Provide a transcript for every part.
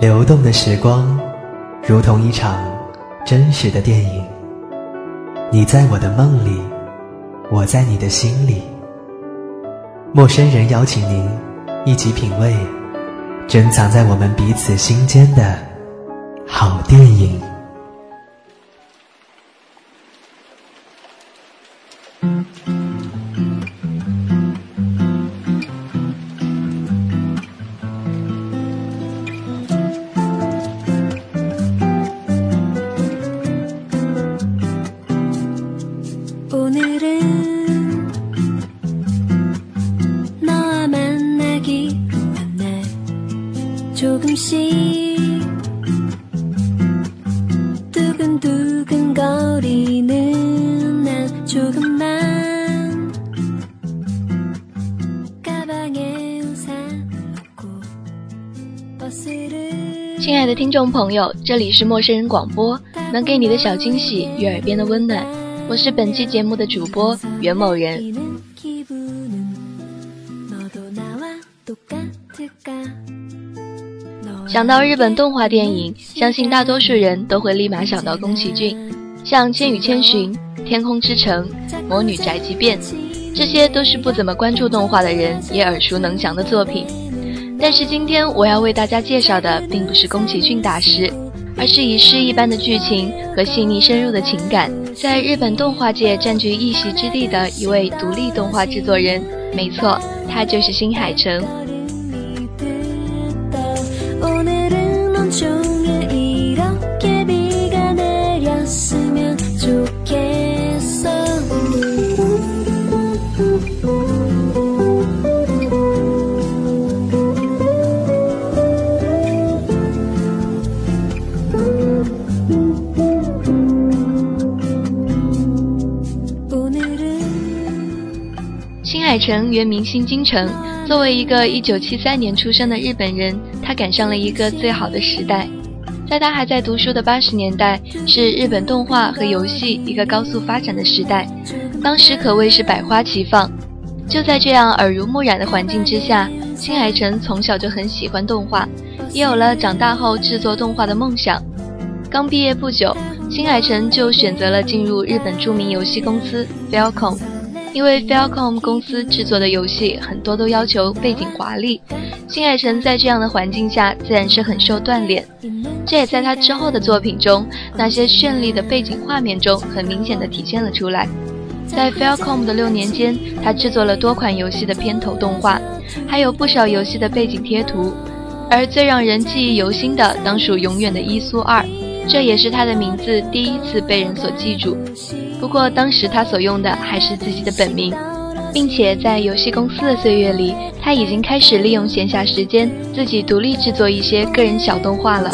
流动的时光，如同一场真实的电影。你在我的梦里，我在你的心里。陌生人邀请您一起品味珍藏在我们彼此心间的好电影。朋友，这里是陌生人广播，能给你的小惊喜与耳边的温暖，我是本期节目的主播袁某人。想到日本动画电影，相信大多数人都会立马想到宫崎骏，像《千与千寻》《天空之城》《魔女宅急便》，这些都是不怎么关注动画的人也耳熟能详的作品。但是今天我要为大家介绍的并不是宫崎骏大师，而是以诗一般的剧情和细腻深入的情感，在日本动画界占据一席之地的一位独立动画制作人。没错，他就是新海诚。海诚原名新京城，作为一个1973年出生的日本人，他赶上了一个最好的时代。在他还在读书的80年代，是日本动画和游戏一个高速发展的时代，当时可谓是百花齐放。就在这样耳濡目染的环境之下，新海诚从小就很喜欢动画，也有了长大后制作动画的梦想。刚毕业不久，新海诚就选择了进入日本著名游戏公司 Falcom。因为 Falcom 公司制作的游戏很多都要求背景华丽，新海诚在这样的环境下自然是很受锻炼，这也在他之后的作品中那些绚丽的背景画面中很明显的体现了出来。在 Falcom 的六年间，他制作了多款游戏的片头动画，还有不少游戏的背景贴图，而最让人记忆犹新的当属永远的伊苏二。这也是他的名字第一次被人所记住。不过当时他所用的还是自己的本名，并且在游戏公司的岁月里，他已经开始利用闲暇时间自己独立制作一些个人小动画了。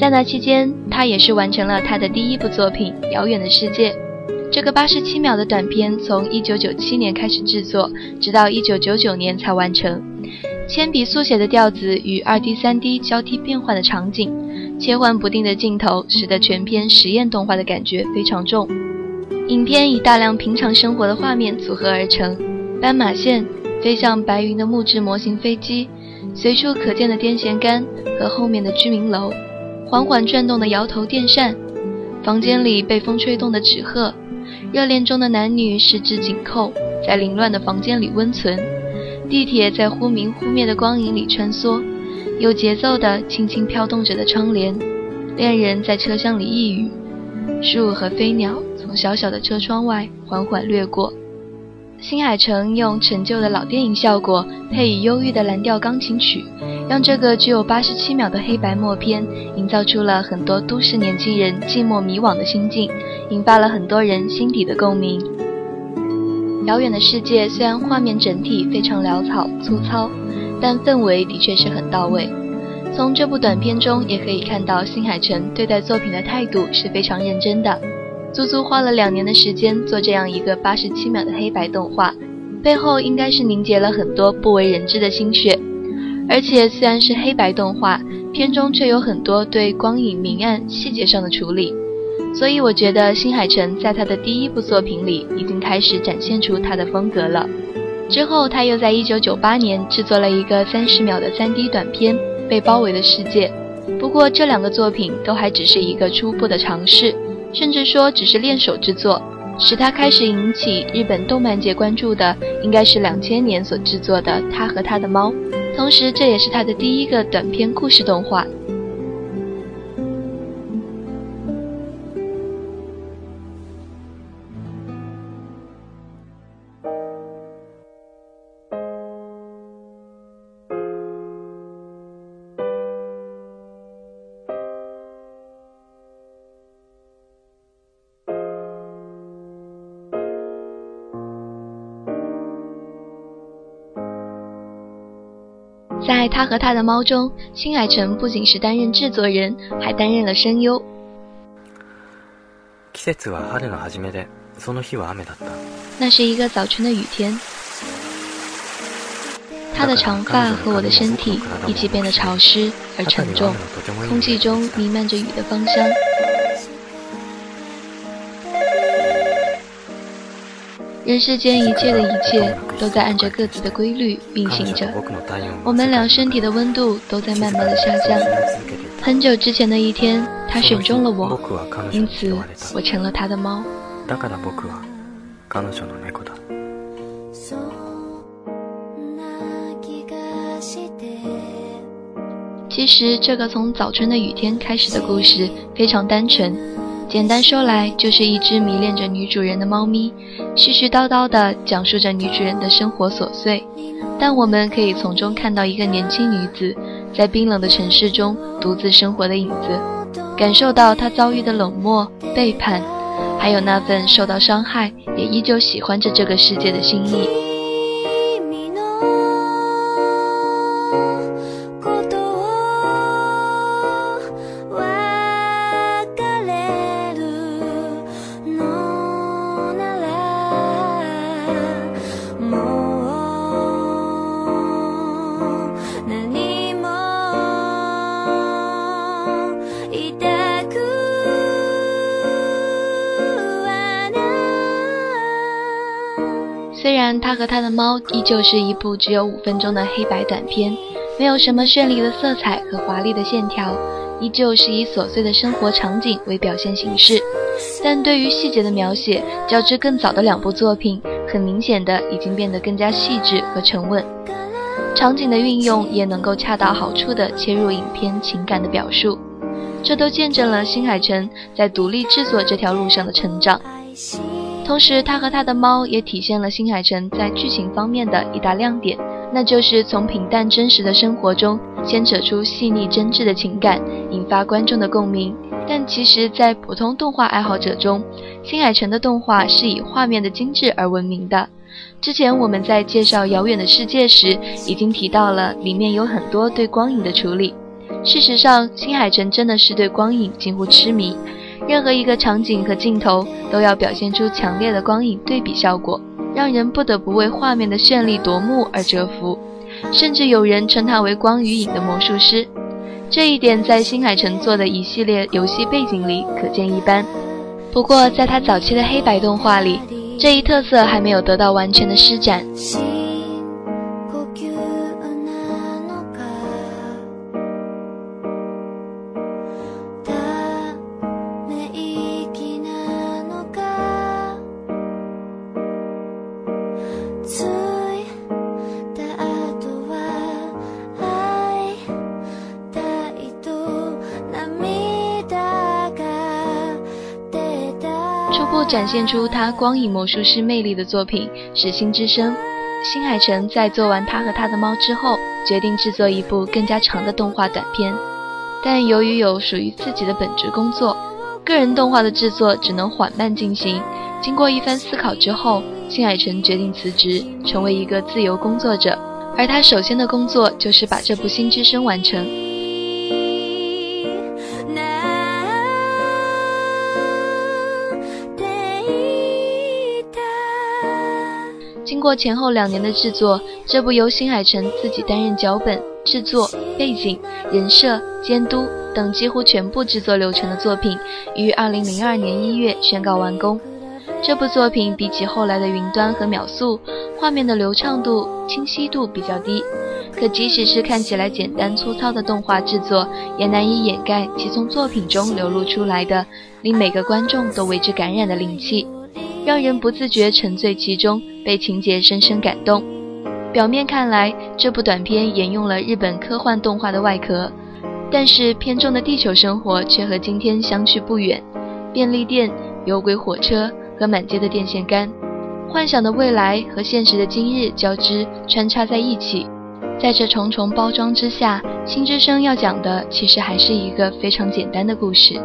在那期间，他也是完成了他的第一部作品《遥远的世界》。这个八十七秒的短片，从一九九七年开始制作，直到一九九九年才完成。铅笔速写的调子与二 D、三 D 交替变换的场景，切换不定的镜头，使得全片实验动画的感觉非常重。影片以大量平常生活的画面组合而成：斑马线、飞向白云的木质模型飞机、随处可见的电线杆和后面的居民楼。缓缓转动的摇头电扇，房间里被风吹动的纸鹤，热恋中的男女十指紧扣，在凌乱的房间里温存。地铁在忽明忽灭的光影里穿梭，有节奏的轻轻飘动着的窗帘。恋人在车厢里呓语，树和飞鸟从小小的车窗外缓缓掠过。新海诚用陈旧的老电影效果，配以忧郁的蓝调钢琴曲，让这个只有八十七秒的黑白默片，营造出了很多都市年轻人寂寞迷惘的心境，引发了很多人心底的共鸣。遥远的世界虽然画面整体非常潦草粗糙，但氛围的确是很到位。从这部短片中也可以看到，新海诚对待作品的态度是非常认真的。足足花了两年的时间做这样一个八十七秒的黑白动画，背后应该是凝结了很多不为人知的心血。而且虽然是黑白动画，片中却有很多对光影明暗细节上的处理。所以我觉得新海诚在他的第一部作品里已经开始展现出他的风格了。之后他又在一九九八年制作了一个三十秒的三 D 短片《被包围的世界》，不过这两个作品都还只是一个初步的尝试。甚至说只是练手之作，使他开始引起日本动漫界关注的，应该是两千年所制作的《他和他的猫》，同时这也是他的第一个短篇故事动画。在他和他的猫中，新海诚不仅是担任制作人，还担任了声优。那是一个早春的雨天，他的长发和我的身体一起变得潮湿而沉重，空气中弥漫着雨的芳香。人世间一切的一切都在按着各自的规律运行着，我们俩身体的温度都在慢慢的下降。很久之前的一天，他选中了我，因此我成了他的猫。其实这个从早春的雨天开始的故事非常单纯。简单说来，就是一只迷恋着女主人的猫咪，絮絮叨叨地讲述着女主人的生活琐碎。但我们可以从中看到一个年轻女子在冰冷的城市中独自生活的影子，感受到她遭遇的冷漠、背叛，还有那份受到伤害也依旧喜欢着这个世界的心意。的猫依旧是一部只有五分钟的黑白短片，没有什么绚丽的色彩和华丽的线条，依旧是以琐碎的生活场景为表现形式，但对于细节的描写，较之更早的两部作品，很明显的已经变得更加细致和沉稳。场景的运用也能够恰到好处地切入影片情感的表述，这都见证了新海诚在独立制作这条路上的成长。同时，他和他的猫也体现了新海诚在剧情方面的一大亮点，那就是从平淡真实的生活中牵扯出细腻真挚的情感，引发观众的共鸣。但其实，在普通动画爱好者中，新海诚的动画是以画面的精致而闻名的。之前我们在介绍《遥远的世界》时，已经提到了里面有很多对光影的处理。事实上，新海诚真的是对光影近乎痴迷。任何一个场景和镜头都要表现出强烈的光影对比效果，让人不得不为画面的绚丽夺目而折服。甚至有人称他为光与影的魔术师。这一点在新海诚做的一系列游戏背景里可见一斑。不过，在他早期的黑白动画里，这一特色还没有得到完全的施展。展现出他光影魔术师魅力的作品是《星之声》。新海诚在做完《他和他的猫》之后，决定制作一部更加长的动画短片。但由于有属于自己的本职工作，个人动画的制作只能缓慢进行。经过一番思考之后，新海诚决定辞职，成为一个自由工作者。而他首先的工作就是把这部《星之声》完成。经过前后两年的制作，这部由新海诚自己担任脚本、制作、背景、人设、监督等几乎全部制作流程的作品，于二零零二年一月宣告完工。这部作品比起后来的《云端》和《秒速》，画面的流畅度、清晰度比较低，可即使是看起来简单粗糙的动画制作，也难以掩盖其从作品中流露出来的令每个观众都为之感染的灵气。让人不自觉沉醉其中，被情节深深感动。表面看来，这部短片沿用了日本科幻动画的外壳，但是片中的地球生活却和今天相去不远。便利店、有轨火车和满街的电线杆，幻想的未来和现实的今日交织穿插在一起。在这重重包装之下，《新之声》要讲的其实还是一个非常简单的故事。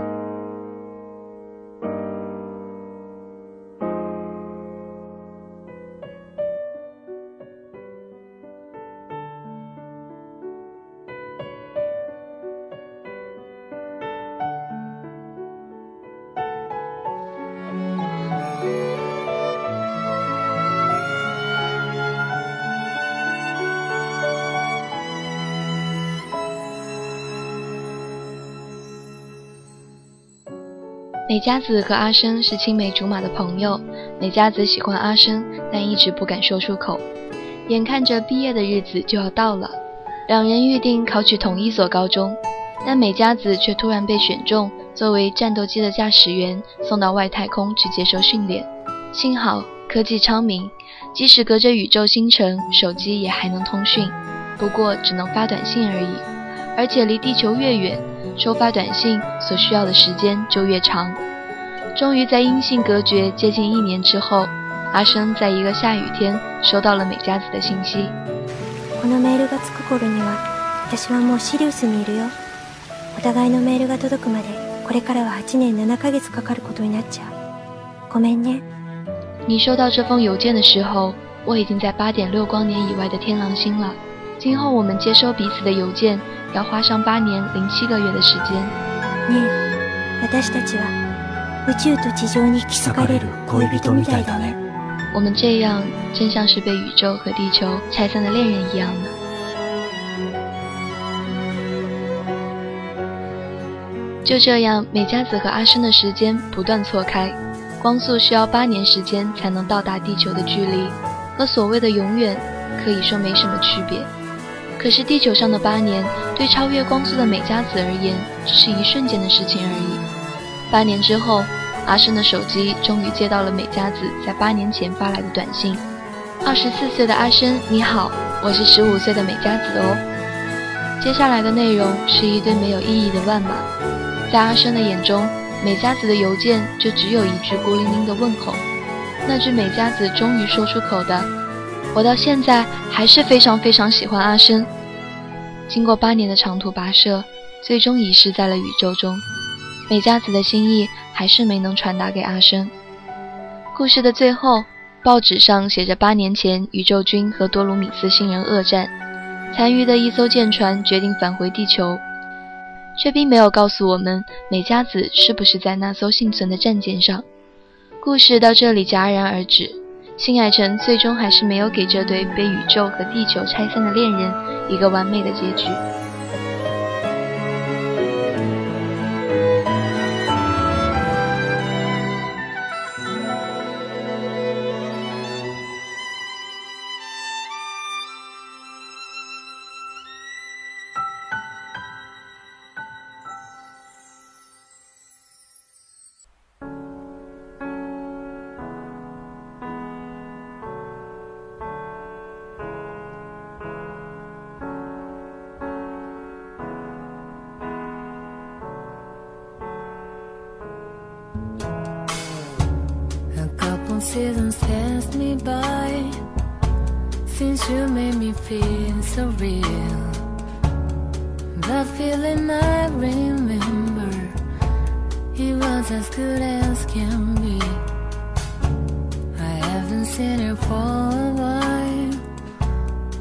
美佳子和阿生是青梅竹马的朋友。美佳子喜欢阿生，但一直不敢说出口。眼看着毕业的日子就要到了，两人预定考取同一所高中，但美佳子却突然被选中作为战斗机的驾驶员，送到外太空去接受训练。幸好科技昌明，即使隔着宇宙星辰，手机也还能通讯，不过只能发短信而已，而且离地球越远。收发短信所需要的时间就越长。终于在音信隔绝接近一年之后，阿生在一个下雨天收到了美佳子的信息。このメールが着く頃には、私はもうシリウスにいるよ。お互いのメールが届くまで、これからは8年7ヶ月かかることになっちゃう。ごめんね。你收到这封邮件的时候，我已经在八点六光年以外的天狼星了。 今后我们接收彼此的邮件。要花上八年零七个月的时间。ね私たちは宇宙と地上に引き裂かれる恋人みたいだね。我们这样真像是被宇宙和地球拆散的恋人一样呢。就这样，美佳子和阿生的时间不断错开，光速需要八年时间才能到达地球的距离，和所谓的永远可以说没什么区别。 可是地球上的八年，对超越光速的美加子而言，只是一瞬间的事情而已。八年之后，阿生的手机终于接到了美加子在八年前发来的短信：“二十四岁的阿生，你好，我是十五岁的美加子哦。”接下来的内容是一堆没有意义的乱码。在阿生的眼中，美加子的邮件就只有一句孤零零的问候。那句美加子终于说出口的：“我到现在还是非常非常喜欢阿生。”经过八年的长途跋涉，最终遗失在了宇宙中。美加子的心意还是没能传达给阿生。故事的最后，报纸上写着八年前宇宙军和多鲁米斯星人恶战，残余的一艘舰船决定返回地球，却并没有告诉我们美加子是不是在那艘幸存的战舰上。故事到这里戛然而止。新海诚最终还是没有给这对被宇宙和地球拆散的恋人一个完美的结局。It was as good as can be. I haven't seen it for a while.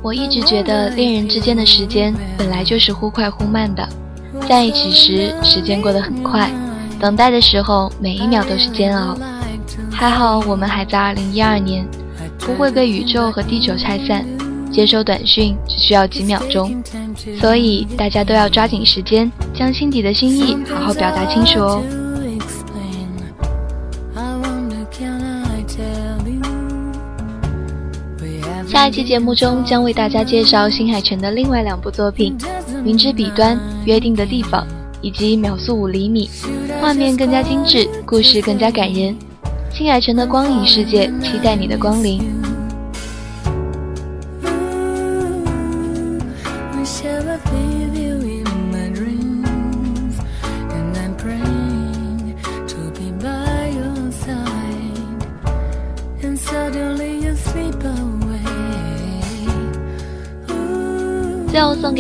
我一直觉得恋人之间的时间本来就是忽快忽慢的，在一起时时间过得很快，等待的时候每一秒都是煎熬。还好我们还在2012年，不会被宇宙和地球拆散，接收短讯只需要几秒钟，所以大家都要抓紧时间，将心底的心意好好表达清楚哦。下期节目中将为大家介绍新海诚的另外两部作品《明知彼端》《约定的地方》以及《秒速五厘米》，画面更加精致，故事更加感人。新海诚的光影世界，期待你的光临。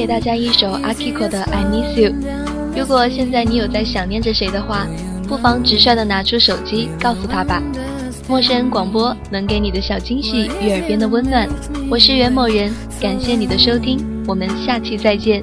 给大家一首 Akiko 的《I Miss You》。如果现在你有在想念着谁的话，不妨直率的拿出手机告诉他吧。陌生人广播能给你的小惊喜与耳边的温暖。我是袁某人，感谢你的收听，我们下期再见。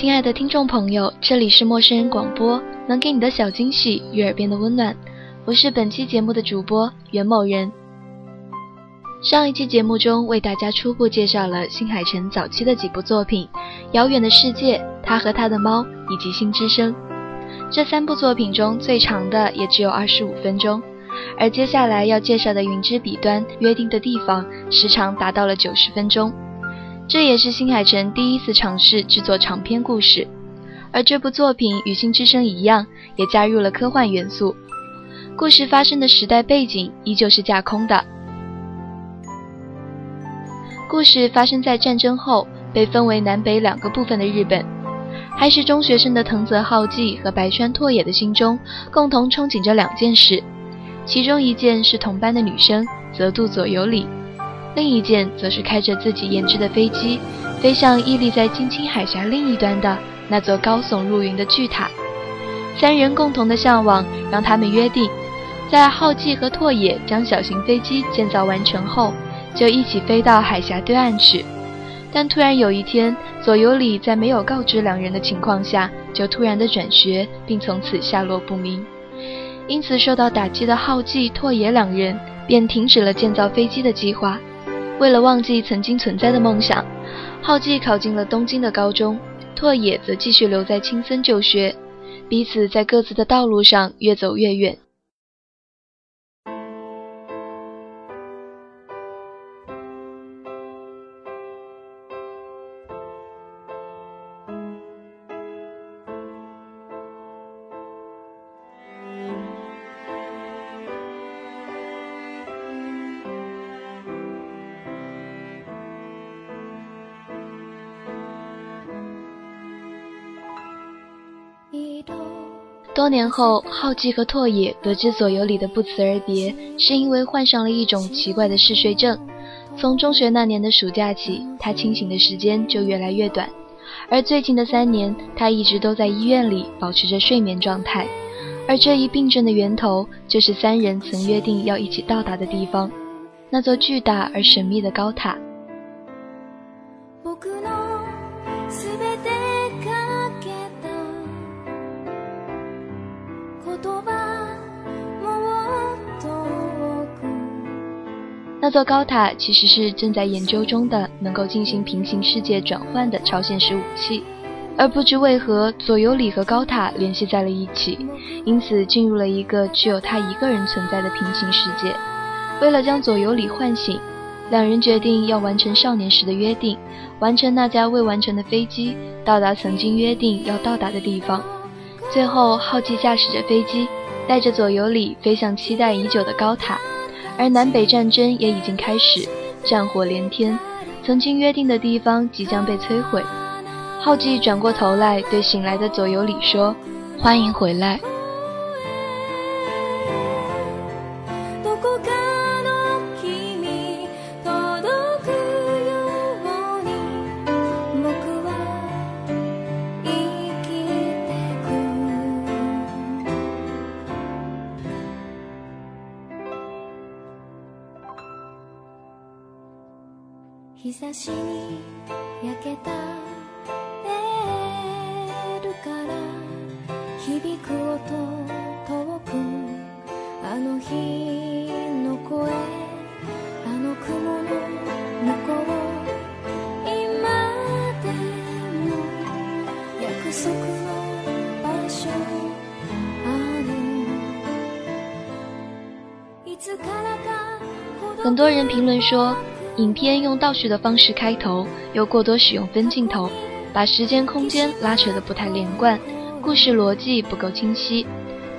亲爱的听众朋友，这里是陌生人广播，能给你的小惊喜与耳边的温暖。我是本期节目的主播袁某人。上一期节目中为大家初步介绍了新海诚早期的几部作品，《遥远的世界》、他和他的猫以及《心之声》。这三部作品中最长的也只有二十五分钟，而接下来要介绍的《云之彼端》、《约定的地方》时长达到了九十分钟。这也是新海诚第一次尝试制作长篇故事，而这部作品与《新之声》一样，也加入了科幻元素。故事发生的时代背景依旧是架空的。故事发生在战争后被分为南北两个部分的日本，还是中学生的藤泽浩纪和白川拓也的心中共同憧憬着两件事，其中一件是同班的女生泽渡左由里。另一件则是开着自己研制的飞机，飞向屹立在金青海峡另一端的那座高耸入云的巨塔。三人共同的向往让他们约定，在浩纪和拓野将小型飞机建造完成后，就一起飞到海峡对岸去。但突然有一天，左右里在没有告知两人的情况下，就突然的转学，并从此下落不明。因此受到打击的浩纪、拓野两人便停止了建造飞机的计划。为了忘记曾经存在的梦想，浩纪考进了东京的高中，拓野则继续留在青森就学，彼此在各自的道路上越走越远。多年后，浩纪和拓野得知左右里的不辞而别，是因为患上了一种奇怪的嗜睡症。从中学那年的暑假起，他清醒的时间就越来越短，而最近的三年，他一直都在医院里保持着睡眠状态。而这一病症的源头，就是三人曾约定要一起到达的地方——那座巨大而神秘的高塔。那座高塔其实是正在研究中的，能够进行平行世界转换的超现实武器，而不知为何左右里和高塔联系在了一起，因此进入了一个只有他一个人存在的平行世界。为了将左右里唤醒，两人决定要完成少年时的约定，完成那架未完成的飞机，到达曾经约定要到达的地方。最后，浩纪驾驶着飞机，带着左右里飞向期待已久的高塔。而南北战争也已经开始，战火连天，曾经约定的地方即将被摧毁。浩纪转过头来对醒来的左右里说：“欢迎回来。”日差しに焼けたベールから響く音遠くあの日の声あの雲の向こう今でも約束の場所ある。いつからか很多人评论说影片用倒叙的方式开头，又过多使用分镜头，把时间空间拉扯得不太连贯，故事逻辑不够清晰。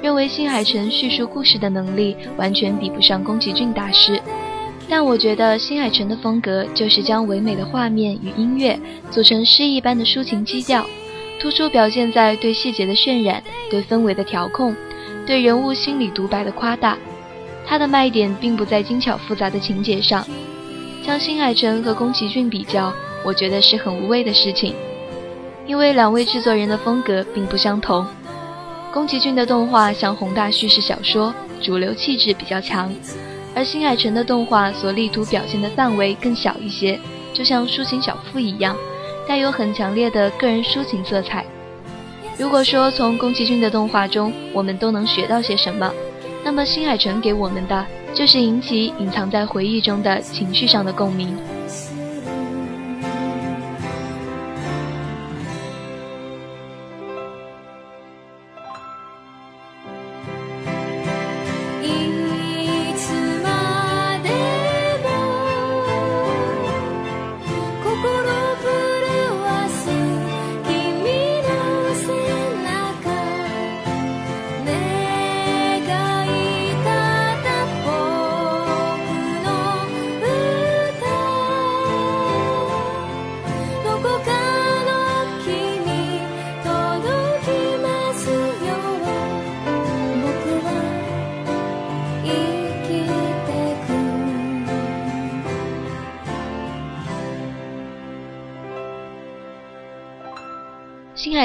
认为新海诚叙述故事的能力完全比不上宫崎骏大师。但我觉得新海诚的风格就是将唯美的画面与音乐组成诗意般的抒情基调，突出表现在对细节的渲染、对氛围的调控、对人物心理独白的夸大。他的卖点并不在精巧复杂的情节上。将新海诚和宫崎骏比较，我觉得是很无谓的事情，因为两位制作人的风格并不相同。宫崎骏的动画像宏大叙事小说，主流气质比较强，而新海诚的动画所力图表现的范围更小一些，就像抒情小赋一样，带有很强烈的个人抒情色彩。如果说从宫崎骏的动画中我们都能学到些什么，那么新海诚给我们的就是引起隐藏在回忆中的情绪上的共鸣。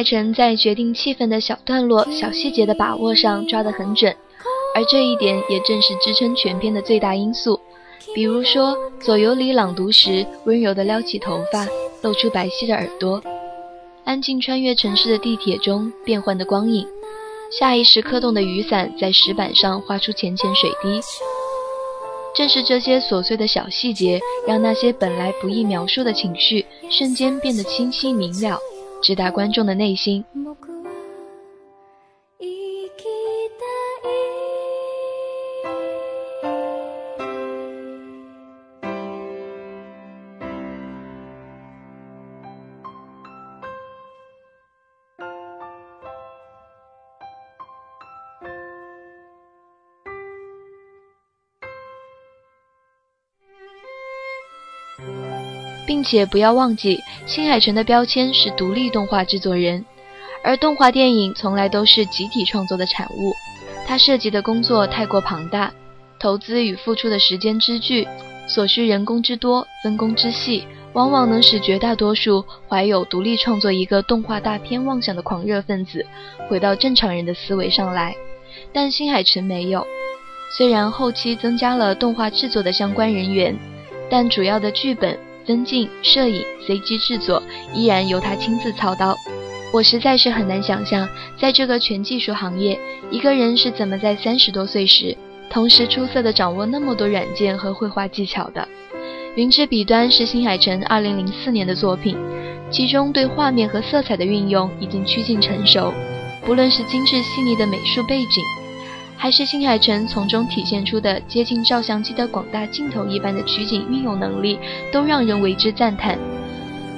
新海诚在决定气氛的小段落、小细节的把握上抓得很准，而这一点也正是支撑全片的最大因素。比如说，左由里朗读时温柔地撩起头发，露出白皙的耳朵；安静穿越城市的地铁中变换的光影；下意识磕动的雨伞在石板上画出浅浅水滴。正是这些琐碎的小细节，让那些本来不易描述的情绪瞬间变得清晰明了。直达观众的内心。且不要忘记，新海诚的标签是独立动画制作人，而动画电影从来都是集体创作的产物。他涉及的工作太过庞大，投资与付出的时间之巨，所需人工之多，分工之细，往往能使绝大多数怀有独立创作一个动画大片妄想的狂热分子回到正常人的思维上来。但新海诚没有，虽然后期增加了动画制作的相关人员，但主要的剧本。分镜、摄影、CG 制作依然由他亲自操刀。我实在是很难想象，在这个全技术行业，一个人是怎么在三十多岁时，同时出色的掌握那么多软件和绘画技巧的。《云之彼端》是新海诚2004年的作品，其中对画面和色彩的运用已经趋近成熟，不论是精致细腻的美术背景。还是新海诚从中体现出的接近照相机的广大镜头一般的取景运用能力，都让人为之赞叹。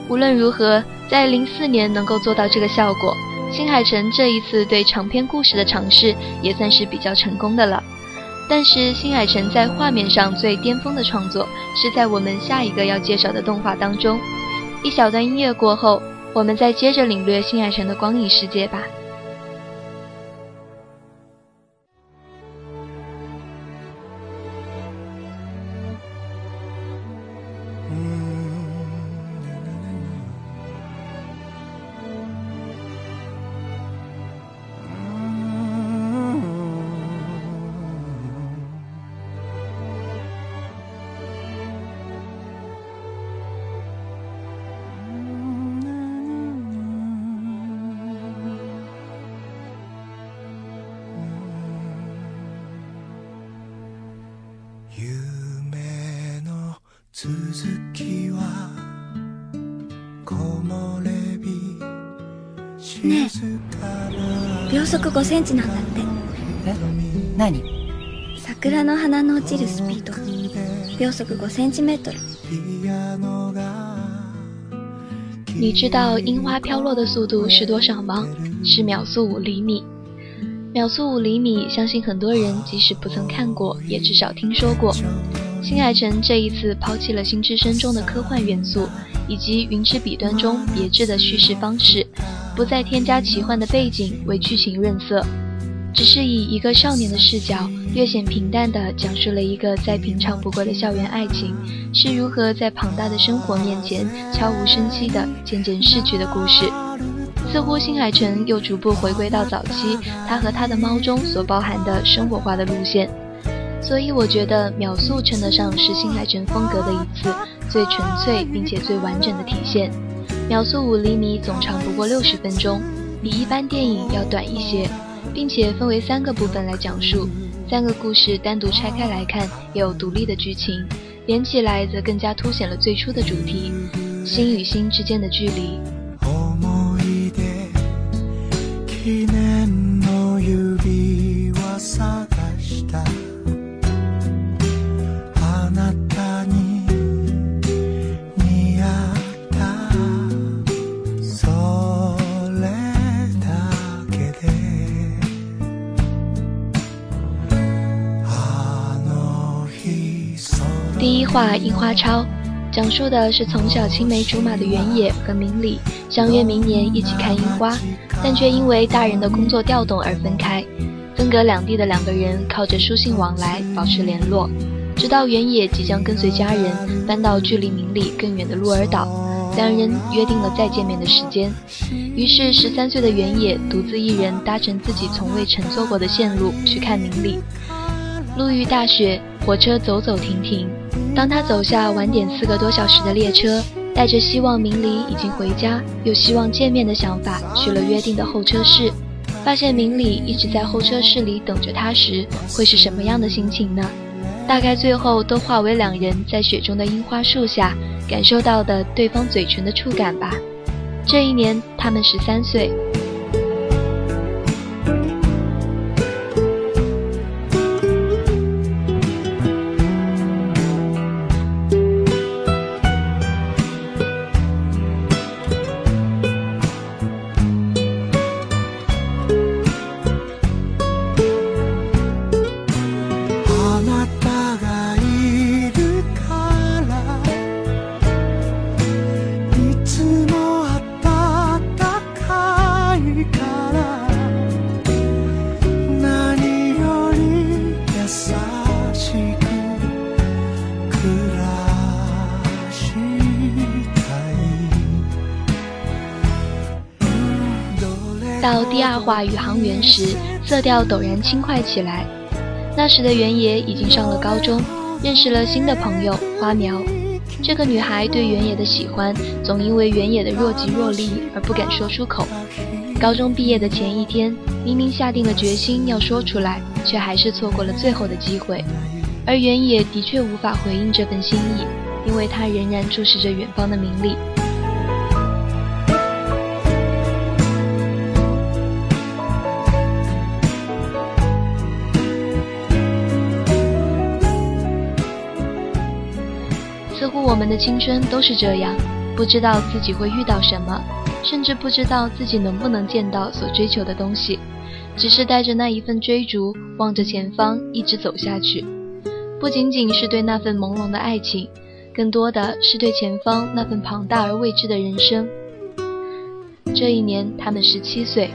无论如何，在零四年能够做到这个效果，新海诚这一次对长篇故事的尝试也算是比较成功的了。但是，新海诚在画面上最巅峰的创作是在我们下一个要介绍的动画当中。一小段音乐过后，我们再接着领略新海诚的光影世界吧。ねえ秒速5センチなんだってえ何桜の花の落ちるスピード秒速5センチメートル你知道樱花飘落的速度是多少吗？是秒速五厘米。秒速五厘米，相信很多人即使不曾看过，也至少听说过。 新海诚这一次抛弃了《新之声》中的科幻元素，以及《云之彼端》中别致的叙事方式。不再添加奇幻的背景为剧情润色，只是以一个少年的视角，略显平淡地讲述了一个再平常不过的校园爱情是如何在庞大的生活面前悄无声息地渐渐逝去的故事。似乎新海诚又逐步回归到早期他和他的猫中所包含的生活化的路线，所以我觉得秒速称得上是新海诚风格的一次最纯粹并且最完整的体现。秒速五厘米总长不过六十分钟，比一般电影要短一些，并且分为三个部分来讲述。三个故事单独拆开来看也有独立的剧情，连起来则更加凸显了最初的主题：心与心之间的距离。话《樱花抄》，讲述的是从小青梅竹马的原野和明里相约明年一起看樱花，但却因为大人的工作调动而分开。分隔两地的两个人靠着书信往来保持联络，直到原野即将跟随家人搬到距离明里更远的鹿儿岛，两人约定了再见面的时间。于是，十三岁的原野独自一人搭乘自己从未乘坐过的线路去看明里。路遇大雪，火车走走停停。当他走下晚点四个多小时的列车，带着希望明里已经回家，又希望见面的想法，去了约定的候车室，发现明里一直在候车室里等着他时，会是什么样的心情呢？大概最后都化为两人在雪中的樱花树下，感受到的对方嘴唇的触感吧。这一年，他们十三岁。话宇航员时，色调陡然轻快起来。那时的原野已经上了高中，认识了新的朋友花苗。这个女孩对原野的喜欢，总因为原野的若即若离而不敢说出口。高中毕业的前一天，明明下定了决心要说出来，却还是错过了最后的机会。而原野的确无法回应这份心意，因为他仍然注视着远方的明丽。我们的青春都是这样，不知道自己会遇到什么，甚至不知道自己能不能见到所追求的东西，只是带着那一份追逐，望着前方一直走下去。不仅仅是对那份朦胧的爱情，更多的是对前方那份庞大而未知的人生。这一年，他们十七岁。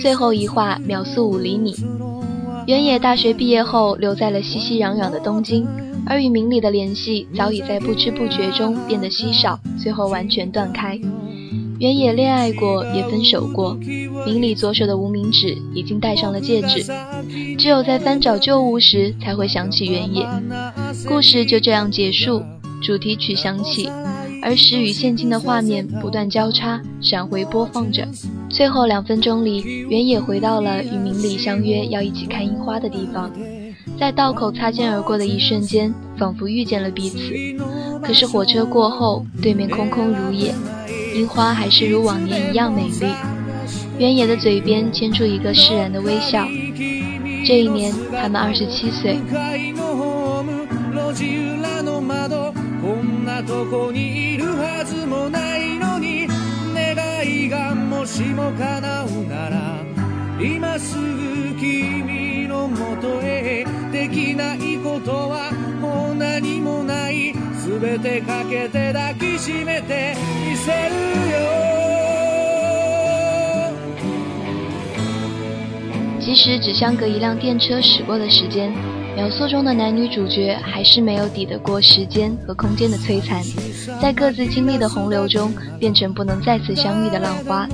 最后一话秒速五厘米。原野大学毕业后留在了熙熙攘攘的东京，而与明里的联系早已在不知不觉中变得稀少，最后完全断开。原野恋爱过，也分手过。明里左手的无名指已经戴上了戒指，只有在翻找旧物时才会想起原野。故事就这样结束，主题曲响起，儿时与现今的画面不断交叉闪回播放着。最后两分钟里，原野回到了与明里相约要一起看樱花的地方，在道口擦肩而过的一瞬间，仿佛遇见了彼此。可是火车过后，对面空空如也。樱花还是如往年一样美丽，原野的嘴边牵出一个释然的微笑。这一年，他们二十七岁。 今すぐ君のもとへできないことはもう何もない 全てかけて抱きしめてみせるよ即使只相隔一辆电车驶过的时间，秒速中的男女主角还是没有抵得过时间和空间的摧残，在各自经历的洪流中，变成不能再次相遇的浪花。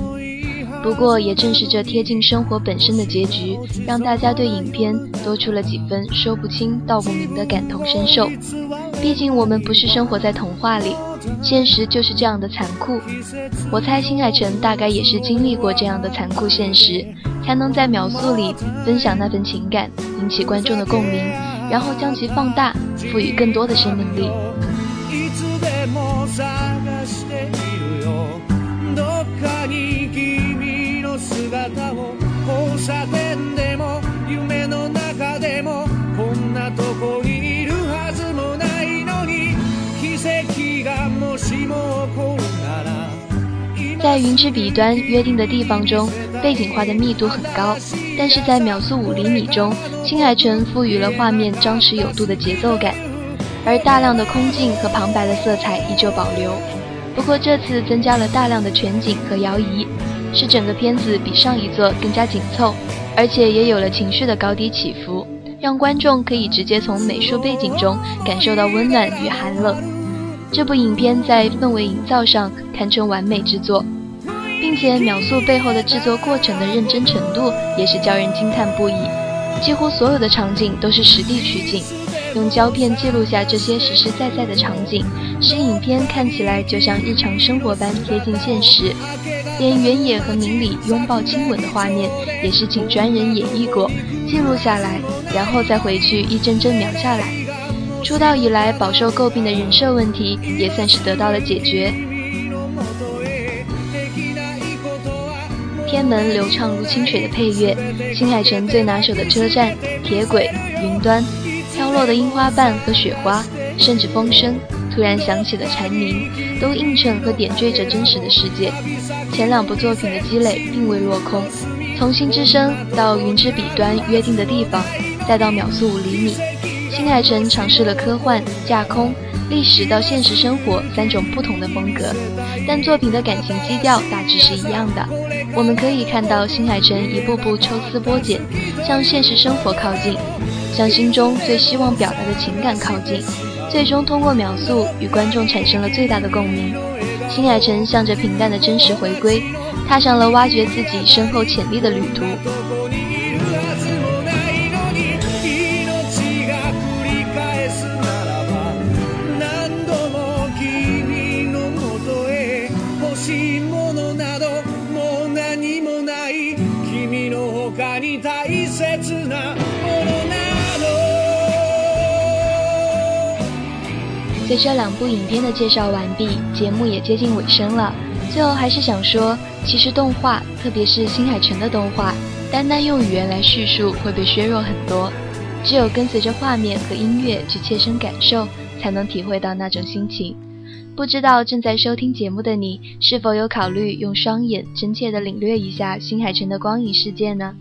不过，也正是这贴近生活本身的结局，让大家对影片多出了几分说不清道不明的感同身受。 毕竟，我们不是生活在童话里，现实就是这样的残酷。我猜新海诚大概也是经历过这样的残酷现实，才能在秒速里分享那份情感，引起观众的共鸣，然后将其放大，赋予更多的生命力。在云之彼端约定的地方中，背景画的密度很高，但是在秒速五厘米中，青海城赋予了画面张弛有度的节奏感，而大量的空镜和旁白的色彩依旧保留。不过这次增加了大量的全景和摇移，使整个片子比上一座更加紧凑，而且也有了情绪的高低起伏，让观众可以直接从美术背景中感受到温暖与寒冷。这部影片在氛围营造上堪称完美之作，并且秒速背后的制作过程的认真程度也是叫人惊叹不已。几乎所有的场景都是实地取景。用胶片记录下这些实实在在的场景，使影片看起来就像日常生活般贴近现实。连原野和明里拥抱亲吻的画面，也是请专人演绎过，记录下来，然后再回去一帧帧描下来。出道以来饱受诟病的人设问题，也算是得到了解决。天门流畅如清水的配乐，新海诚最拿手的车站、铁轨、云端。飘落的樱花瓣和雪花，甚至风声，突然响起的蝉鸣，都映衬和点缀着真实的世界。前两部作品的积累并未落空，从心之声到云之彼端约定的地方，再到秒速五厘米，新海诚尝试了科幻、架空、历史到现实生活三种不同的风格，但作品的感情基调大致是一样的。我们可以看到新海诚一步步抽丝剥茧，向现实生活靠近。向心中最希望表达的情感靠近，最终通过秒速与观众产生了最大的共鸣。新海诚向着平淡的真实回归，踏上了挖掘自己深厚潜力的旅途。随着两部影片的介绍完毕，节目也接近尾声了。最后还是想说，其实动画，特别是新海诚的动画，单单用语言来叙述会被削弱很多，只有跟随着画面和音乐去切身感受，才能体会到那种心情。不知道正在收听节目的你，是否有考虑用双眼真切地领略一下新海诚的光影世界呢？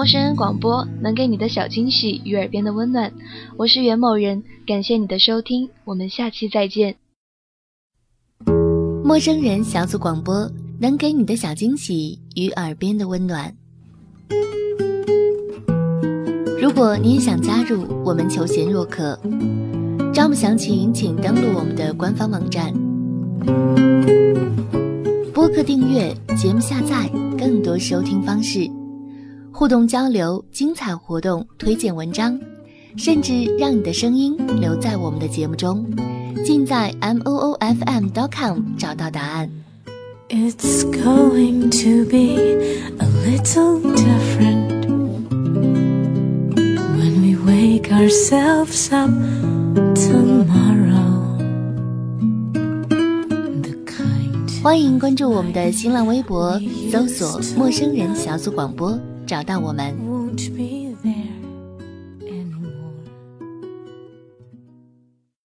陌生人广播能给你的小惊喜与耳边的温暖，我是袁某人，感谢你的收听，我们下期再见。陌生人小组广播能给你的小惊喜与耳边的温暖。如果你也想加入，我们求贤若渴，招募详情请登录我们的官方网站。播客订阅、节目下载、更多收听方式。互动交流、精彩活动、推荐文章，甚至让你的声音留在我们的节目中，尽在 m o o f m dot com 找到答案。It's going to be a little different when we wake ourselves up tomorrow. 欢迎关注我们的新浪微博，搜索“陌生人小组广播”。找到我们。